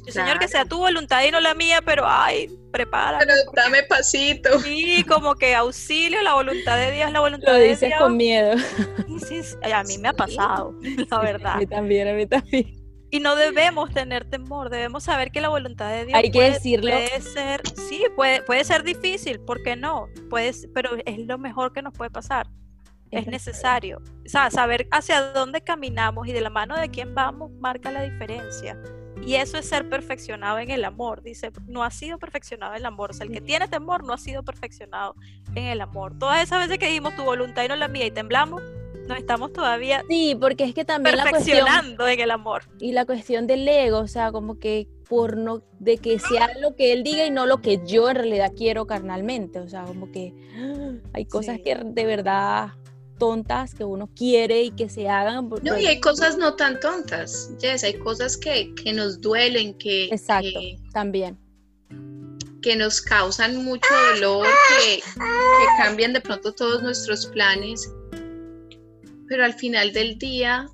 Señor, que sea tu voluntad y no la mía, pero ay, prepara. Pero dame pasito. Sí, como que auxilio, la voluntad de Dios, la voluntad de Dios. Lo dices con miedo. Sí, a mí me ha pasado, la verdad. A mí también, a mí también. Y no debemos tener temor, debemos saber que la voluntad de Dios Hay que decirlo. puede ser, sí, puede, puede ser difícil, ¿por qué no? Puede, pero es lo mejor que nos puede pasar es necesario. O sea, saber hacia dónde caminamos y de la mano de quién vamos marca la diferencia. Y eso es ser perfeccionado en el amor. Dice, no ha sido perfeccionado en el amor. O sea, el que tiene temor no ha sido perfeccionado en el amor. Todas esas veces que dijimos tu voluntad y no la mía y temblamos, no estamos todavía sí porque es que también perfeccionando en el amor y la cuestión del ego o sea como que por no de que sea lo que él diga y no lo que yo en realidad quiero carnalmente o sea como que [GASPS] hay cosas que de verdad tontas que uno quiere y que se hagan. No, y hay cosas no tan tontas, Jess, hay cosas que, nos duelen, que... Exacto, también. Que nos causan mucho dolor, que, que cambian de pronto todos nuestros planes, pero al final del día...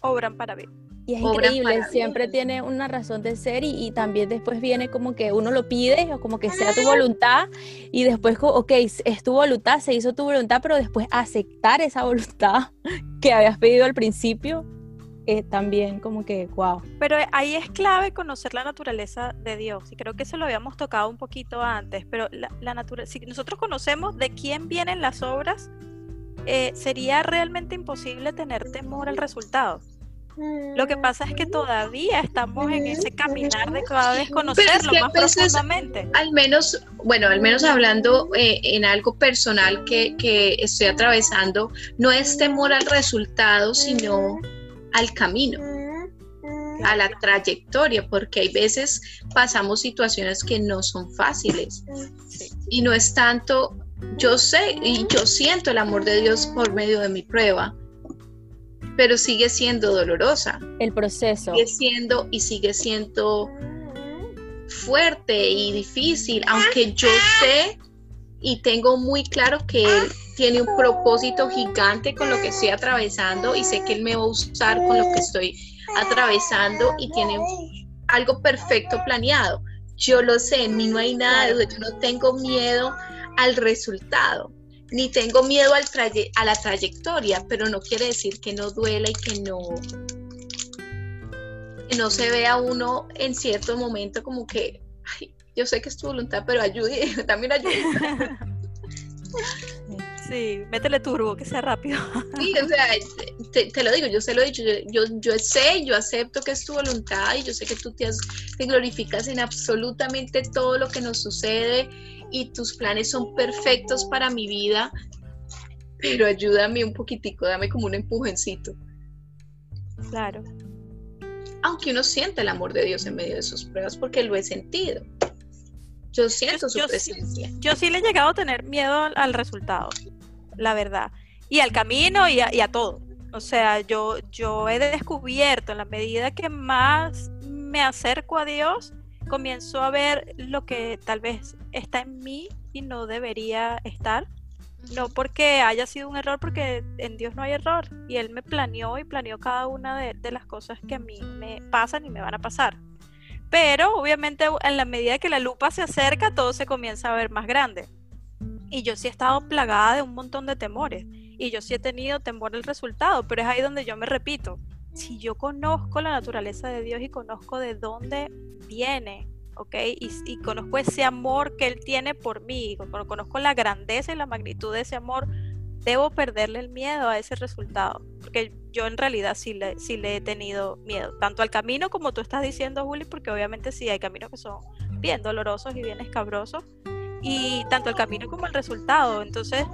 Obran para bien. Y es increíble, siempre tiene una razón de ser y, también después viene como que uno lo pide o como que sea tu voluntad y después, ok, es tu voluntad, se hizo tu voluntad, pero después aceptar esa voluntad [LAUGHS] que habías pedido al principio, es también como que, wow. Pero ahí es clave conocer la naturaleza de Dios y creo que eso lo habíamos tocado un poquito antes, pero la, la si nosotros conocemos de quién vienen las obras, eh, sería realmente imposible tener temor al resultado. Lo que pasa es que todavía estamos en ese caminar de cada vez conocerlo más profundamente. Al menos, bueno, al menos hablando eh, en algo personal que, que estoy atravesando, no es temor al resultado, sino al camino a la trayectoria, porque hay veces pasamos situaciones que no son fáciles. Y no es tanto, yo sé y yo siento el amor de Dios por medio de mi prueba, pero sigue siendo dolorosa. El proceso. Sigue siendo y sigue siendo fuerte y difícil, aunque yo sé y tengo muy claro que Él tiene un propósito gigante con lo que estoy atravesando y sé que Él me va a usar con lo que estoy atravesando y tiene algo perfecto planeado. Yo lo sé, en mí no hay nada de yo no tengo miedo al resultado ni tengo miedo al a la trayectoria, pero no quiere decir que no duela y que no, que no se vea uno en cierto momento como que, yo sé que es tu voluntad, pero ayude, [LAUGHS] también ayude. [LAUGHS] Sí, métele turbo, que sea rápido. Sí, o sea, te, lo digo, yo se lo he dicho, yo, yo, sé, yo acepto que es tu voluntad y yo sé que tú te, te glorificas en absolutamente todo lo que nos sucede y tus planes son perfectos para mi vida, pero ayúdame un poquitico, dame como un empujoncito. Claro. Aunque uno siente el amor de Dios en medio de sus pruebas, porque lo he sentido. Yo siento su presencia. yo sí le he llegado a tener miedo al, resultado, la verdad. Y al camino y a, todo. O sea, yo, yo he descubierto en la medida que más me acerco a Dios, comienzo a ver lo que tal vez está en mí y no debería estar. No porque haya sido un error, porque en Dios no hay error. Y Él me planeó y planeó cada una de, de las cosas que a mí me pasan y me van a pasar. Pero obviamente en la medida que la lupa se acerca, todo se comienza a ver más grande. Y yo sí he estado plagada de un montón de temores. Y yo sí he tenido temor al resultado, pero es ahí donde yo me repito. Si yo conozco la naturaleza de Dios y conozco de dónde viene, ¿ok? Y, conozco ese amor que Él tiene por mí, conozco la grandeza y la magnitud de ese amor, debo perderle el miedo a ese resultado, porque yo en realidad sí le, sí le he tenido miedo, tanto al camino como tú estás diciendo, Juli, porque obviamente sí hay caminos que son bien dolorosos y bien escabrosos, y tanto el camino como el resultado. Entonces,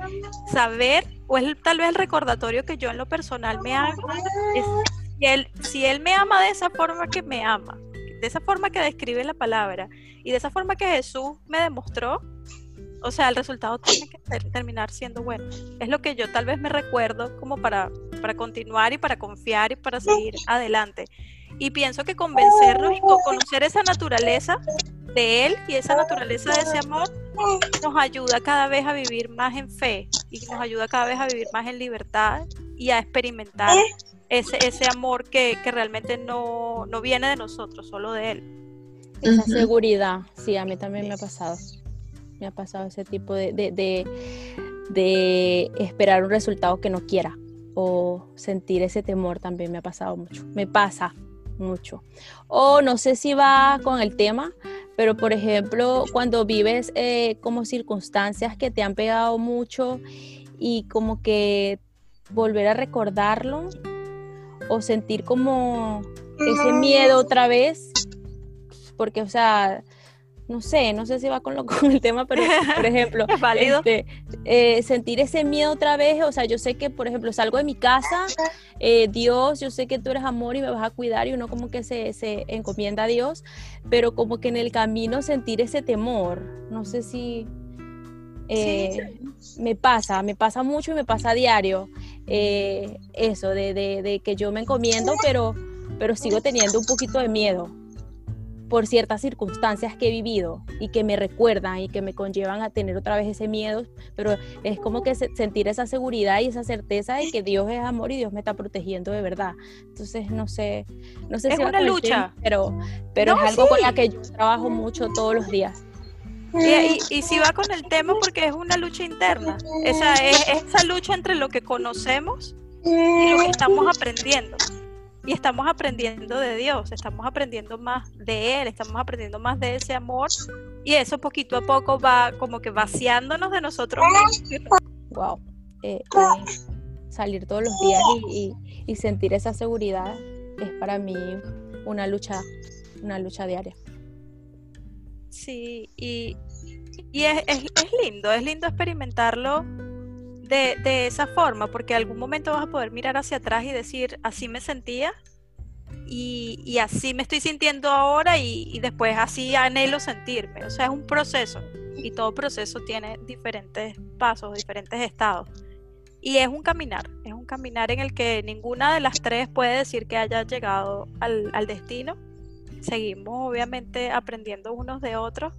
saber, o es tal vez el recordatorio que yo en lo personal me hago, es si él, si él me ama de esa forma que me ama, de esa forma que describe la palabra, y de esa forma que Jesús me demostró, o sea, el resultado tiene que terminar siendo bueno. Es lo que yo tal vez me recuerdo como para, para continuar y para confiar y para seguir adelante. Y pienso que convencernos y conocer esa naturaleza de Él y esa naturaleza de ese amor nos ayuda cada vez a vivir más en fe y nos ayuda cada vez a vivir más en libertad y a experimentar ese, ese amor que, que realmente no, no viene de nosotros, solo de Él. Esa seguridad, sí, a mí también me ha pasado me ha pasado ese tipo de, de, esperar un resultado que no quiera o sentir ese temor también me ha pasado mucho, me pasa mucho. O no sé si va con el tema, pero por ejemplo, cuando vives eh, como circunstancias que te han pegado mucho y como que volver a recordarlo o sentir como ese miedo otra vez, porque o sea, no sé, no sé si va con, lo, [LAUGHS] con el tema, pero por ejemplo, [LAUGHS] este, eh, sentir ese miedo otra vez, o sea, yo sé que, por ejemplo, salgo de mi casa, eh, Dios, yo sé que tú eres amor y me vas a cuidar y uno como que se, se, encomienda a Dios, pero como que en el camino sentir ese temor, no sé si eh, me pasa, me pasa mucho y me pasa a diario, eso, de, de, de, que yo me encomiendo, pero, pero sigo teniendo un poquito de miedo por ciertas circunstancias que he vivido y que me recuerdan y que me conllevan a tener otra vez ese miedo, pero es como que sentir esa seguridad y esa certeza de que Dios es amor y Dios me está protegiendo de verdad. Entonces, no sé, no sé es si una lucha, pero, pero es algo con la que yo trabajo mucho todos los días. Y, si va con el tema porque es una lucha interna, esa es esa lucha entre lo que conocemos y lo que estamos aprendiendo y estamos aprendiendo de Dios, estamos aprendiendo más de Él, estamos aprendiendo más de ese amor y eso poquito a poco va como que vaciándonos de nosotros mismos. Wow. Eh, eh, salir todos los días y, sentir esa seguridad es para mí una lucha, una lucha diaria. Sí, y, es, lindo, es lindo experimentarlo de, de, esa forma, porque algún momento vas a poder mirar hacia atrás y decir, así me sentía y, y así me estoy sintiendo ahora y, y, después así anhelo sentirme. O sea, es un proceso y todo proceso tiene diferentes pasos, diferentes estados. Y es un caminar, es un caminar en el que ninguna de las tres puede decir que haya llegado al, al destino. Seguimos obviamente aprendiendo unos de otros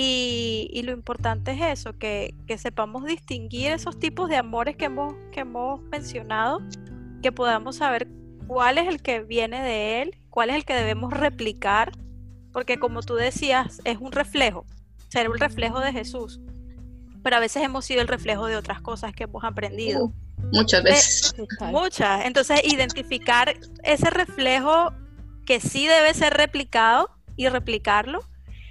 y, lo importante es eso, que, sepamos distinguir esos tipos de amores que hemos, que hemos mencionado, que podamos saber cuál es el que viene de él, cuál es el que debemos replicar, porque como tú decías, es un reflejo, ser un reflejo de Jesús. pero a veces hemos sido el reflejo de otras cosas que hemos aprendido. Uh, muchas veces. muchas. Entonces, identificar ese reflejo que sí debe ser replicado y replicarlo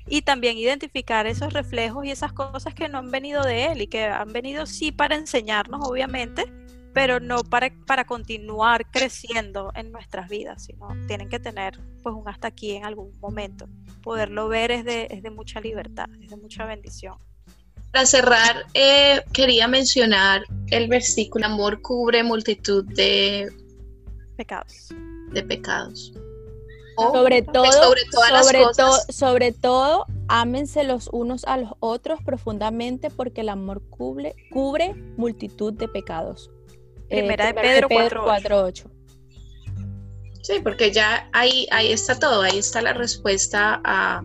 y también identificar esos reflejos y esas cosas que no han venido de él y que han venido sí para enseñarnos, obviamente, pero no para, para continuar creciendo en nuestras vidas, sino tienen que tener pues un hasta aquí en algún momento. Poderlo ver es de, es de mucha libertad, es de mucha bendición. Para cerrar, eh, quería mencionar el versículo, amor cubre multitud de pecados. De pecados sobre todo, sobre, sobre, todo, ámense los unos a los otros profundamente porque el amor cubre, cubre multitud de pecados. Eh, primera, de Pedro, 4.8. Sí, porque ya ahí, ahí está todo, ahí está la respuesta a,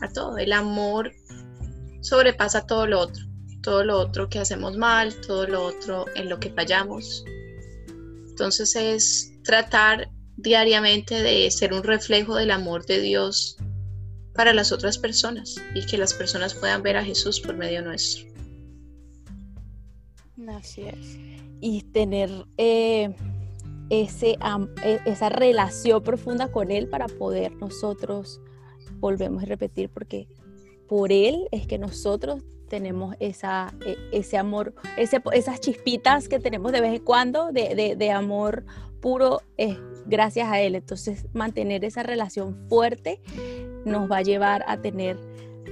a todo. El amor sobrepasa todo lo otro, todo lo otro que hacemos mal, todo lo otro en lo que fallamos. Entonces es tratar diariamente de ser un reflejo del amor de Dios para las otras personas y que las personas puedan ver a Jesús por medio nuestro. Así es. Y tener eh, ese, e, esa relación profunda con Él para poder nosotros, volvemos a repetir, porque por Él es que nosotros tenemos esa, e, ese amor, esas chispitas que tenemos de vez en cuando de, de amor puro es gracias a Él. Entonces, mantener esa relación fuerte nos va a llevar a tener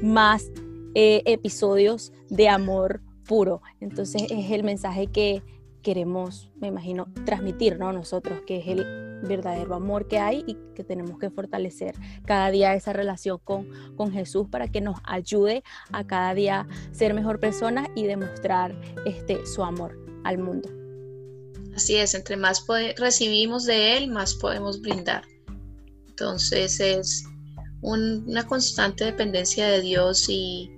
más eh, episodios de amor puro. Entonces, es el mensaje que queremos, me imagino, transmitir, ¿no? Nosotros, que es el verdadero amor que hay y que tenemos que fortalecer cada día esa relación con, con Jesús para que nos ayude a cada día ser mejor personas y demostrar este, su amor al mundo. Así es, entre más recibimos de Él, más podemos brindar. Entonces es una constante dependencia de Dios y,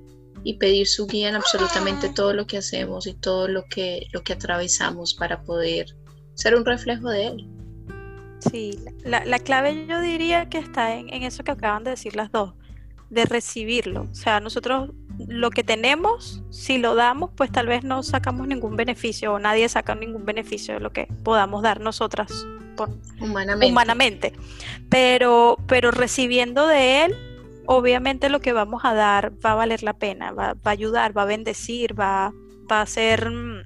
pedir su guía en absolutamente todo lo que hacemos y todo lo que, lo que atravesamos para poder ser un reflejo de Él. Sí, la, clave yo diría que está en, en, eso que acaban de decir las dos, de recibirlo. O sea, nosotros lo que tenemos, si lo damos, pues tal vez no sacamos ningún beneficio o nadie saca ningún beneficio de lo que podamos dar nosotras humanamente. Pero, pero recibiendo de él, obviamente lo que vamos a dar va a valer la pena, va, a ayudar, va a bendecir, va, va a ser mm,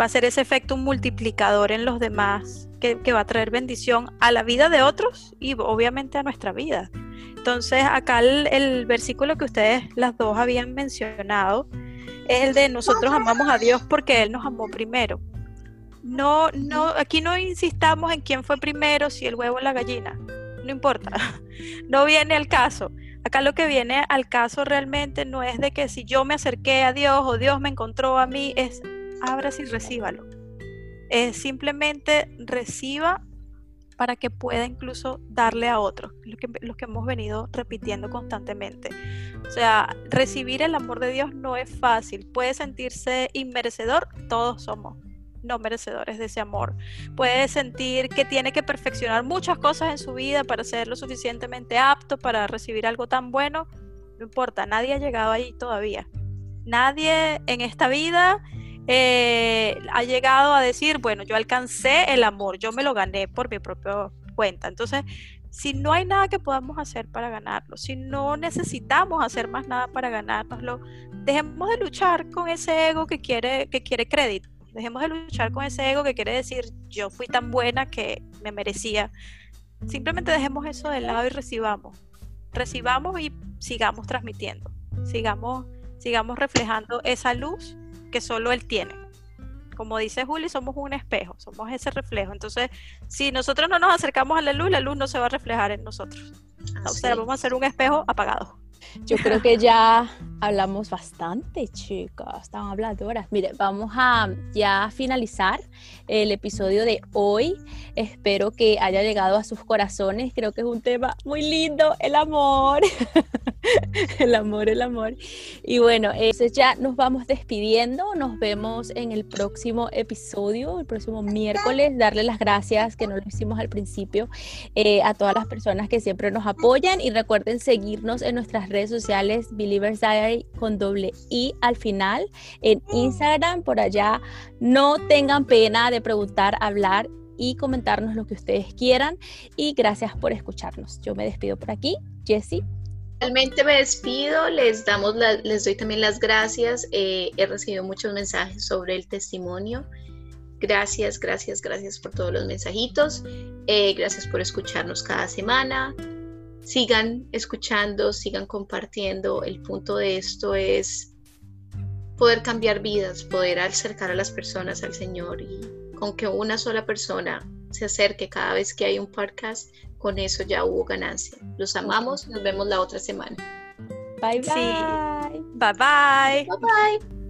va a ser ese efecto multiplicador en los demás que, que va a traer bendición a la vida de otros y obviamente a nuestra vida. Entonces, acá el, versículo que ustedes las dos habían mencionado es el de nosotros amamos a Dios porque Él nos amó primero. No, no, aquí no insistamos en quién fue primero, si el huevo o la gallina. No importa. [LAUGHS] No viene al caso. Acá lo que viene al caso realmente no es de que si yo me acerqué a Dios o Dios me encontró a mí, es abra y recíbalo. Es simplemente reciba para que pueda incluso darle a otros, lo que, lo que hemos venido repitiendo constantemente. O sea, recibir el amor de Dios no es fácil, puede sentirse inmerecedor, todos somos no merecedores de ese amor. Puede sentir que tiene que perfeccionar muchas cosas en su vida para ser lo suficientemente apto para recibir algo tan bueno. No importa, nadie ha llegado ahí todavía. Nadie en esta vida eh, ha llegado a decir, bueno, yo alcancé el amor, yo me lo gané por mi propia cuenta. Entonces, si no hay nada que podamos hacer para ganarlo, si no necesitamos hacer más nada para ganárnoslo, dejemos de luchar con ese ego que quiere, que quiere crédito. Dejemos de luchar con ese ego que quiere decir yo fui tan buena que me merecía. Simplemente dejemos eso de lado y recibamos. Recibamos y sigamos transmitiendo. Sigamos, sigamos reflejando esa luz que solo Él tiene. Como dice Juli, somos un espejo, somos ese reflejo. Entonces, si nosotros no nos acercamos a la luz, la luz no se va a reflejar en nosotros. O sea, vamos a ser un espejo apagado. Yo creo que ya hablamos bastante, chicas. Están habladoras. Mire, vamos a ya finalizar el episodio de hoy. Espero que haya llegado a sus corazones. Creo que es un tema muy lindo, el amor. [LAUGHS] el amor, el amor. Y bueno, entonces ya nos vamos despidiendo. Nos vemos en el próximo episodio, el próximo miércoles. Darle las gracias, que no lo hicimos al principio, eh, a todas las personas que siempre nos apoyan. Y recuerden seguirnos en nuestras redes sociales, Believers Diary con doble I al final en Instagram. Por allá no tengan pena de preguntar, hablar y comentarnos lo que ustedes quieran. Y gracias por escucharnos. Yo me despido por aquí. Jessie. Realmente me despido, les, damos les doy también las gracias. Eh, he recibido muchos mensajes sobre el testimonio. Gracias, gracias, gracias por todos los mensajitos. Eh, gracias por escucharnos cada semana. Sigan escuchando, sigan compartiendo. El punto de esto es poder cambiar vidas, poder acercar a las personas al Señor y con que una sola persona se acerque cada vez que hay un podcast, con eso ya hubo ganancia. Los amamos, nos vemos la otra semana. Bye bye. Bye bye. Bye bye.